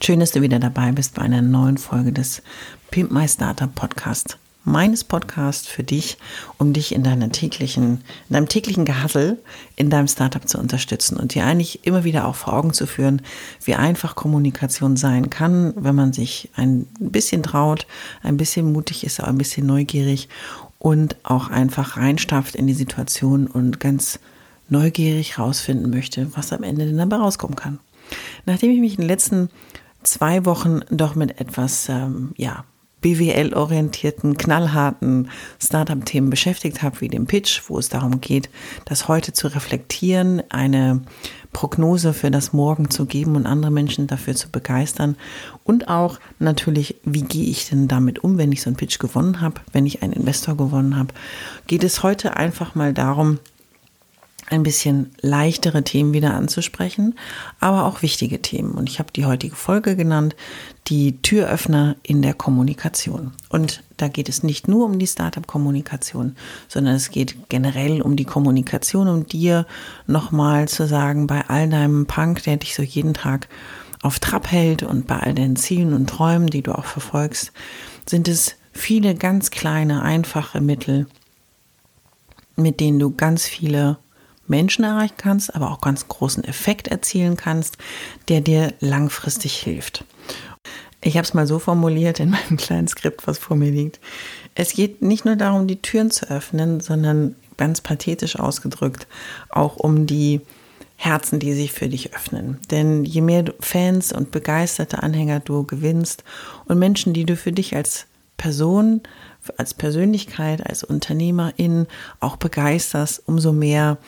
Schön, dass du wieder dabei bist bei einer neuen Folge des Pimp My Startup Podcast meines Podcasts für dich, um dich in deiner täglichen, in deinem täglichen Gehassel in deinem Startup zu unterstützen und dir eigentlich immer wieder auch vor Augen zu führen, wie einfach Kommunikation sein kann, wenn man sich ein bisschen traut, ein bisschen mutig ist, auch ein bisschen neugierig und auch einfach reinstafft in die Situation und ganz neugierig rausfinden möchte, was am Ende denn dabei rauskommen kann. Nachdem ich mich in den letzten zwei Wochen doch mit etwas, ähm, ja, BWL-orientierten, knallharten Startup-Themen beschäftigt habe, wie dem Pitch, wo es darum geht, das heute zu reflektieren, eine Prognose für das Morgen zu geben und andere Menschen dafür zu begeistern. Und auch natürlich, wie gehe ich denn damit um, wenn ich so einen Pitch gewonnen habe, wenn ich einen Investor gewonnen habe, geht es heute einfach mal darum, ein bisschen leichtere Themen wieder anzusprechen, aber auch wichtige Themen. Und ich habe die heutige Folge genannt, die Türöffner in der Kommunikation. Und da geht es nicht nur um die Startup-Kommunikation, sondern es geht generell um die Kommunikation, um dir nochmal zu sagen, bei all deinem Punk, der dich so jeden Tag auf Trab hält und bei all deinen Zielen und Träumen, die du auch verfolgst, sind es viele ganz kleine, einfache Mittel, mit denen du ganz viele Menschen erreichen kannst, aber auch ganz großen Effekt erzielen kannst, der dir langfristig hilft. Ich habe es mal so formuliert in meinem kleinen Skript, was vor mir liegt. Es geht nicht nur darum, die Türen zu öffnen, sondern ganz pathetisch ausgedrückt auch um die Herzen, die sich für dich öffnen. Denn je mehr Fans und begeisterte Anhänger du gewinnst und Menschen, die du für dich als Person, als Persönlichkeit, als Unternehmerin auch begeisterst, umso mehr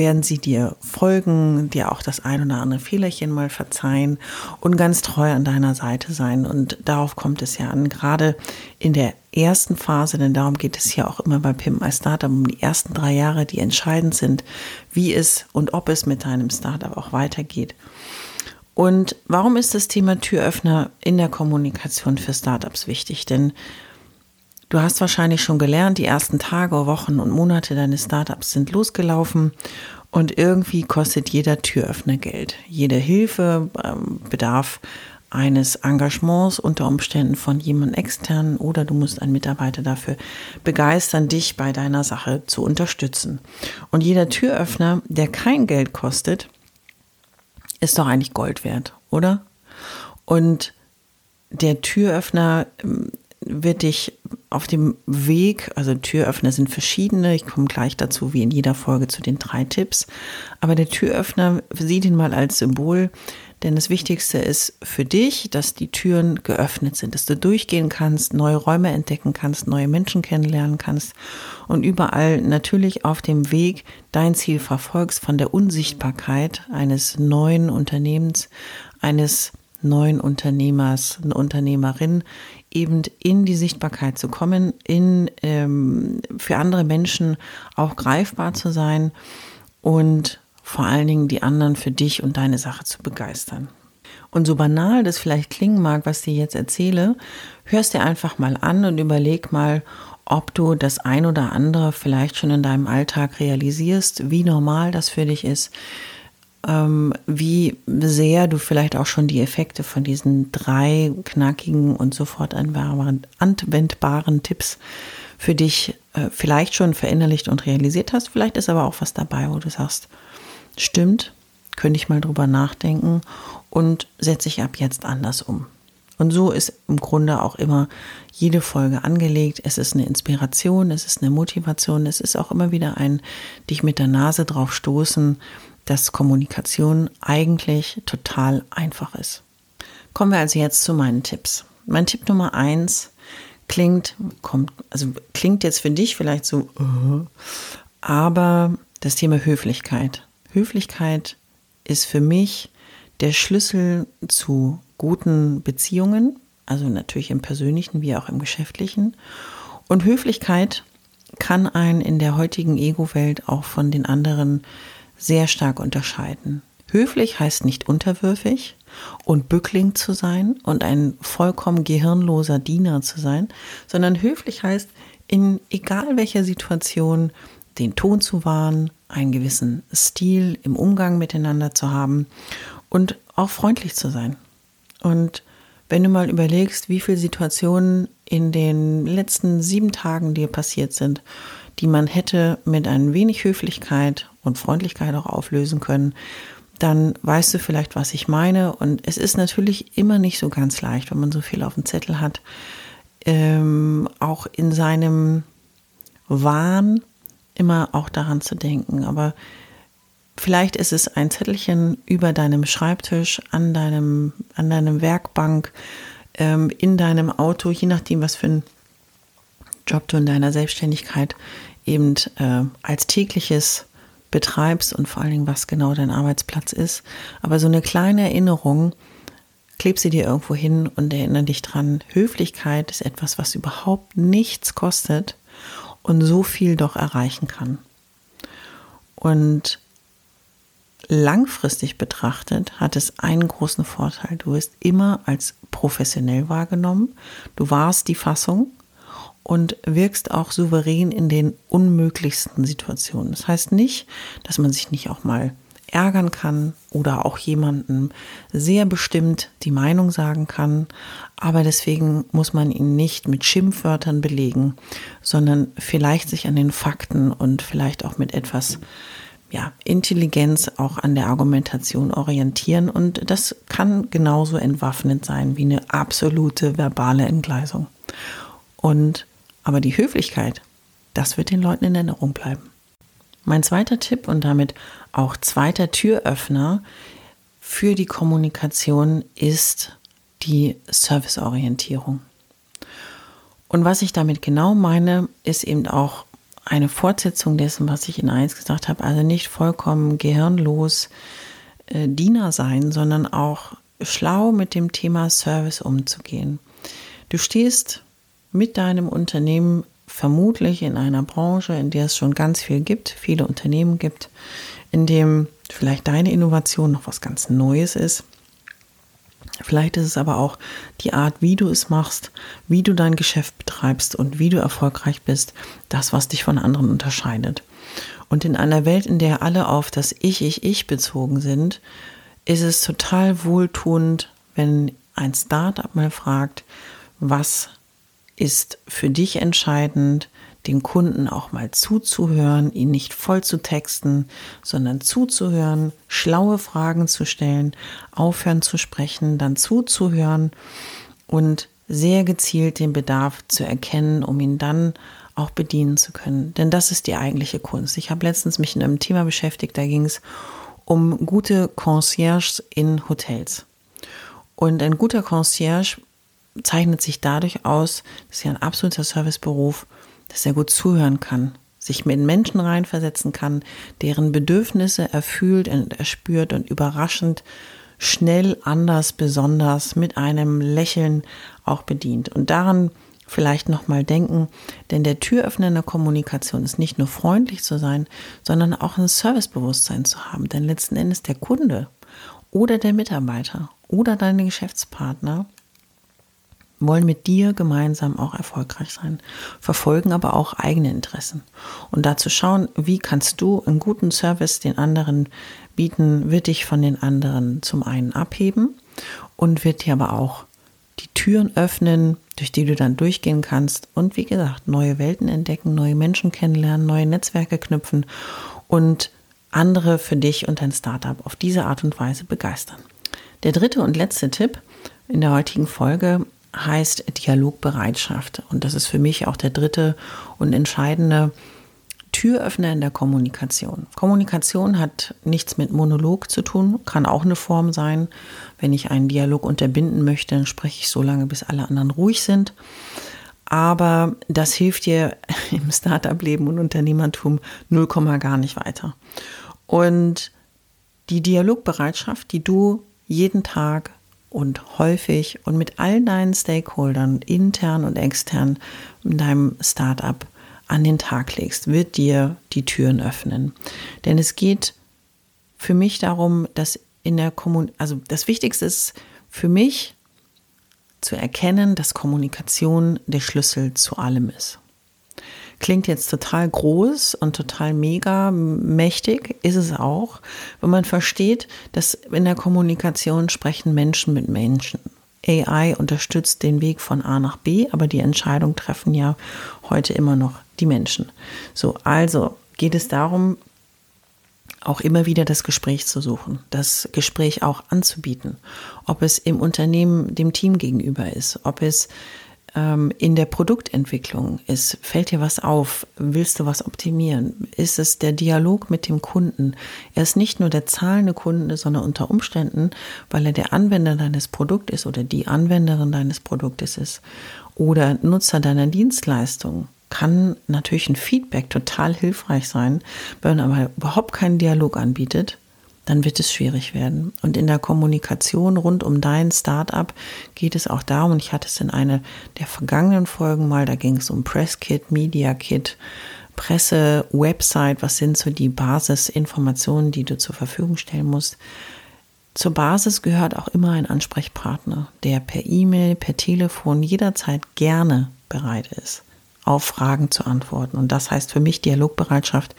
werden sie dir folgen, dir auch das ein oder andere Fehlerchen mal verzeihen und ganz treu an deiner Seite sein. Und darauf kommt es ja an, gerade in der ersten Phase, denn darum geht es ja auch immer bei Pimp My Startup um die ersten drei Jahre, die entscheidend sind, wie es und ob es mit deinem Startup auch weitergeht. Und warum ist das Thema Türöffner in der Kommunikation für Startups wichtig? Denn Du hast wahrscheinlich schon gelernt, die ersten Tage, Wochen und Monate deines Startups sind losgelaufen und irgendwie kostet jeder Türöffner Geld. Jede Hilfe ähm, bedarf eines Engagements unter Umständen von jemandem externen oder du musst einen Mitarbeiter dafür begeistern, dich bei deiner Sache zu unterstützen. Und jeder Türöffner, der kein Geld kostet, ist doch eigentlich Gold wert, oder? Und der Türöffner ähm, wird dich auf dem Weg, also Türöffner sind verschiedene, ich komme gleich dazu, wie in jeder Folge zu den drei Tipps, aber der Türöffner, sieh ihn mal als Symbol, denn das Wichtigste ist für dich, dass die Türen geöffnet sind, dass du durchgehen kannst, neue Räume entdecken kannst, neue Menschen kennenlernen kannst und überall natürlich auf dem Weg dein Ziel verfolgst von der Unsichtbarkeit eines neuen Unternehmens, eines neuen Unternehmers, Unternehmerin eben in die Sichtbarkeit zu kommen, in, ähm, für andere Menschen auch greifbar zu sein und vor allen Dingen die anderen für dich und deine Sache zu begeistern. Und so banal das vielleicht klingen mag, was ich dir jetzt erzähle, hörst dir einfach mal an und überleg mal, ob du das ein oder andere vielleicht schon in deinem Alltag realisierst, wie normal das für dich ist, ähm, wie sehr du vielleicht auch schon die Effekte von diesen drei knackigen und sofort anwendbaren Tipps für dich äh, vielleicht schon verinnerlicht und realisiert hast. Vielleicht ist aber auch was dabei, wo du sagst, stimmt, könnte ich mal drüber nachdenken und setze ich ab jetzt anders um. Und so ist im Grunde auch immer jede Folge angelegt. Es ist eine Inspiration, es ist eine Motivation, es ist auch immer wieder ein dich mit der Nase drauf stoßen, dass Kommunikation eigentlich total einfach ist. Kommen wir also jetzt zu meinen Tipps. Mein Tipp Nummer eins klingt, kommt, also klingt jetzt für dich vielleicht so, uh, aber das Thema Höflichkeit. Höflichkeit ist für mich der Schlüssel zu guten Beziehungen, also natürlich im persönlichen wie auch im geschäftlichen. Und Höflichkeit kann einen in der heutigen Ego-Welt auch von den anderen sehr stark unterscheiden. Höflich heißt nicht unterwürfig und Bückling zu sein und ein vollkommen gehirnloser Diener zu sein, sondern höflich heißt, in egal welcher Situation den Ton zu wahren, einen gewissen Stil im Umgang miteinander zu haben und auch freundlich zu sein. Und wenn du mal überlegst, wie viele Situationen in den letzten sieben Tagen dir passiert sind, die man hätte mit ein wenig Höflichkeit und Freundlichkeit auch auflösen können, dann weißt du vielleicht, was ich meine. Und es ist natürlich immer nicht so ganz leicht, wenn man so viel auf dem Zettel hat, ähm, auch in seinem Wahn immer auch daran zu denken. Aber vielleicht ist es ein Zettelchen über deinem Schreibtisch, an deinem, an deinem Werkbank, ähm, in deinem Auto, je nachdem, was für ein Job du in deiner Selbstständigkeit eben äh, als tägliches betreibst und vor allen Dingen, was genau dein Arbeitsplatz ist. Aber so eine kleine Erinnerung, kleb sie dir irgendwo hin und erinnere dich dran. Höflichkeit ist etwas, was überhaupt nichts kostet und so viel doch erreichen kann. Und langfristig betrachtet hat es einen großen Vorteil. Du wirst immer als professionell wahrgenommen. Du warst die Fassung und wirkst auch souverän in den unmöglichsten Situationen. Das heißt nicht, dass man sich nicht auch mal ärgern kann oder auch jemandem sehr bestimmt die Meinung sagen kann, aber deswegen muss man ihn nicht mit Schimpfwörtern belegen, sondern vielleicht sich an den Fakten und vielleicht auch mit etwas ja, Intelligenz auch an der Argumentation orientieren und das kann genauso entwaffnend sein wie eine absolute verbale Entgleisung. Und aber die Höflichkeit, das wird den Leuten in Erinnerung bleiben. Mein zweiter Tipp und damit auch zweiter Türöffner für die Kommunikation ist die Serviceorientierung. Und was ich damit genau meine, ist eben auch eine Fortsetzung dessen, was ich in eins gesagt habe. Also nicht vollkommen gehirnlos äh, Diener sein, sondern auch schlau mit dem Thema Service umzugehen. Du stehst mit deinem Unternehmen vermutlich in einer Branche, in der es schon ganz viel gibt, viele Unternehmen gibt, in dem vielleicht deine Innovation noch was ganz Neues ist. Vielleicht ist es aber auch die Art, wie du es machst, wie du dein Geschäft betreibst und wie du erfolgreich bist, das, was dich von anderen unterscheidet. Und in einer Welt, in der alle auf das Ich, Ich, Ich bezogen sind, ist es total wohltuend, wenn ein Startup mal fragt, was ist für dich entscheidend, den Kunden auch mal zuzuhören, ihn nicht voll zu texten, sondern zuzuhören, schlaue Fragen zu stellen, aufhören zu sprechen, dann zuzuhören und sehr gezielt den Bedarf zu erkennen, um ihn dann auch bedienen zu können. Denn das ist die eigentliche Kunst. Ich habe letztens mich in einem Thema beschäftigt, da ging es um gute Concierges in Hotels. Und ein guter Concierge zeichnet sich dadurch aus, dass er ein absoluter Serviceberuf, dass er gut zuhören kann, sich mit Menschen reinversetzen kann, deren Bedürfnisse er fühlt und er spürt und überraschend schnell, anders, besonders mit einem Lächeln auch bedient. Und daran vielleicht nochmal denken, denn der Türöffner in der Kommunikation ist nicht nur freundlich zu sein, sondern auch ein Servicebewusstsein zu haben. Denn letzten Endes der Kunde oder der Mitarbeiter oder deine Geschäftspartner wollen mit dir gemeinsam auch erfolgreich sein, verfolgen aber auch eigene Interessen. Und dazu schauen, wie kannst du einen guten Service den anderen bieten, wird dich von den anderen zum einen abheben und wird dir aber auch die Türen öffnen, durch die du dann durchgehen kannst und wie gesagt, neue Welten entdecken, neue Menschen kennenlernen, neue Netzwerke knüpfen und andere für dich und dein Startup auf diese Art und Weise begeistern. Der dritte und letzte Tipp in der heutigen Folge heißt Dialogbereitschaft. Und das ist für mich auch der dritte und entscheidende Türöffner in der Kommunikation. Kommunikation hat nichts mit Monolog zu tun, kann auch eine Form sein. Wenn ich einen Dialog unterbinden möchte, dann spreche ich so lange, bis alle anderen ruhig sind. Aber das hilft dir im Startup-Leben und Unternehmertum 0, gar nicht weiter. Und die Dialogbereitschaft, die du jeden Tag und häufig und mit all deinen Stakeholdern, intern und extern, in deinem Startup an den Tag legst, wird dir die Türen öffnen. Denn es geht für mich darum, dass in der Kommunikation, also das Wichtigste ist für mich zu erkennen, dass Kommunikation der Schlüssel zu allem ist. Klingt jetzt total groß und total mega mächtig, ist es auch, wenn man versteht, dass in der Kommunikation sprechen Menschen mit Menschen. AI unterstützt den Weg von A nach B, aber die Entscheidung treffen ja heute immer noch die Menschen. So, also geht es darum, auch immer wieder das Gespräch zu suchen, das Gespräch auch anzubieten, ob es im Unternehmen dem Team gegenüber ist, ob es ähm, in der Produktentwicklung ist, fällt dir was auf, willst du was optimieren, ist es der Dialog mit dem Kunden. Er ist nicht nur der zahlende Kunde, sondern unter Umständen, weil er der Anwender deines Produktes oder die Anwenderin deines Produktes ist oder Nutzer deiner Dienstleistung kann natürlich ein Feedback total hilfreich sein, wenn man aber überhaupt keinen Dialog anbietet, dann wird es schwierig werden. Und in der Kommunikation rund um dein Startup geht es auch darum, und ich hatte es in einer der vergangenen Folgen mal, da ging es um Presskit, Media Kit, Presse, Website, was sind so die Basisinformationen, die du zur Verfügung stellen musst. Zur Basis gehört auch immer ein Ansprechpartner, der per E-Mail, per Telefon jederzeit gerne bereit ist, auf Fragen zu antworten. Und das heißt für mich Dialogbereitschaft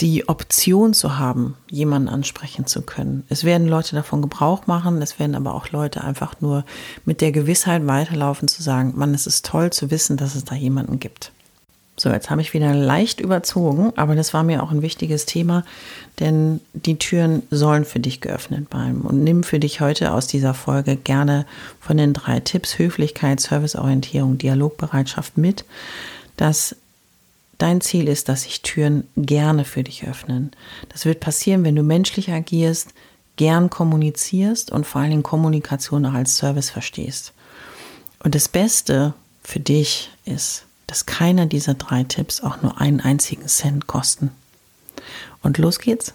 die Option zu haben, jemanden ansprechen zu können. Es werden Leute davon Gebrauch machen, es werden aber auch Leute einfach nur mit der Gewissheit weiterlaufen zu sagen, man, es ist toll zu wissen, dass es da jemanden gibt. So, jetzt habe ich wieder leicht überzogen, aber das war mir auch ein wichtiges Thema, denn die Türen sollen für dich geöffnet bleiben. Und nimm für dich heute aus dieser Folge gerne von den drei Tipps Höflichkeit, Serviceorientierung, Dialogbereitschaft mit, dass Dein Ziel ist, dass sich Türen gerne für dich öffnen. Das wird passieren, wenn du menschlich agierst, gern kommunizierst und vor allen Dingen Kommunikation auch als Service verstehst. Und das Beste für dich ist, dass keiner dieser drei Tipps auch nur einen einzigen Cent kosten. Und los geht's.